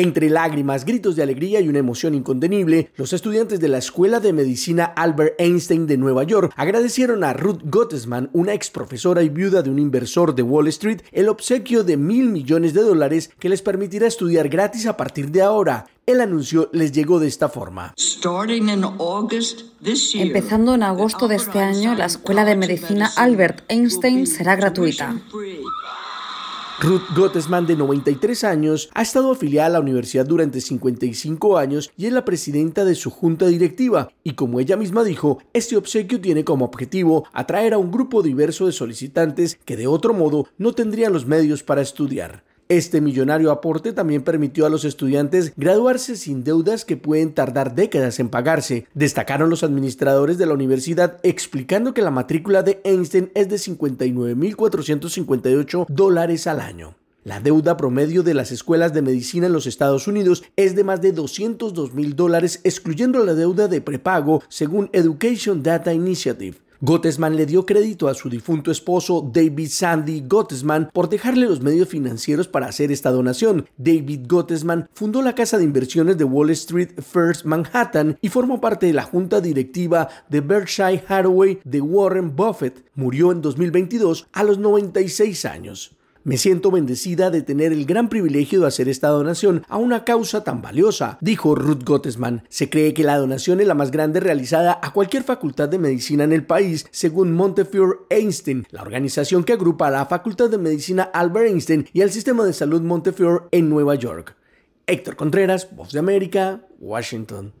Entre lágrimas, gritos de alegría y una emoción incontenible, los estudiantes de la Escuela de Medicina Albert Einstein de Nueva York agradecieron a Ruth Gottesman, una ex profesora y viuda de un inversor de Wall Street, el obsequio de mil millones de dólares que les permitirá estudiar gratis a partir de ahora. El anuncio les llegó de esta forma. Empezando en agosto de este año, la Escuela de Medicina Albert Einstein será gratuita. Ruth Gottesman, de 93 años, ha estado afiliada a la universidad durante 55 años y es la presidenta de su junta directiva. Y como ella misma dijo, este obsequio tiene como objetivo atraer a un grupo diverso de solicitantes que de otro modo no tendrían los medios para estudiar. Este millonario aporte también permitió a los estudiantes graduarse sin deudas que pueden tardar décadas en pagarse, destacaron los administradores de la universidad explicando que la matrícula de Einstein es de 59.458 dólares al año. La deuda promedio de las escuelas de medicina en los Estados Unidos es de más de 202 mil dólares, excluyendo la deuda de prepago, según Education Data Initiative. Gottesman le dio crédito a su difunto esposo David Sandy Gottesman por dejarle los medios financieros para hacer esta donación. David Gottesman fundó la casa de inversiones de Wall Street First Manhattan y formó parte de la junta directiva de Berkshire Hathaway de Warren Buffett. Murió en 2022 a los 96 años. Me siento bendecida de tener el gran privilegio de hacer esta donación a una causa tan valiosa, dijo Ruth Gottesman. Se cree que la donación es la más grande realizada a cualquier facultad de medicina en el país, según Montefiore Einstein, la organización que agrupa a la Facultad de Medicina Albert Einstein y al Sistema de Salud Montefiore en Nueva York. Héctor Contreras, Voz de América, Washington.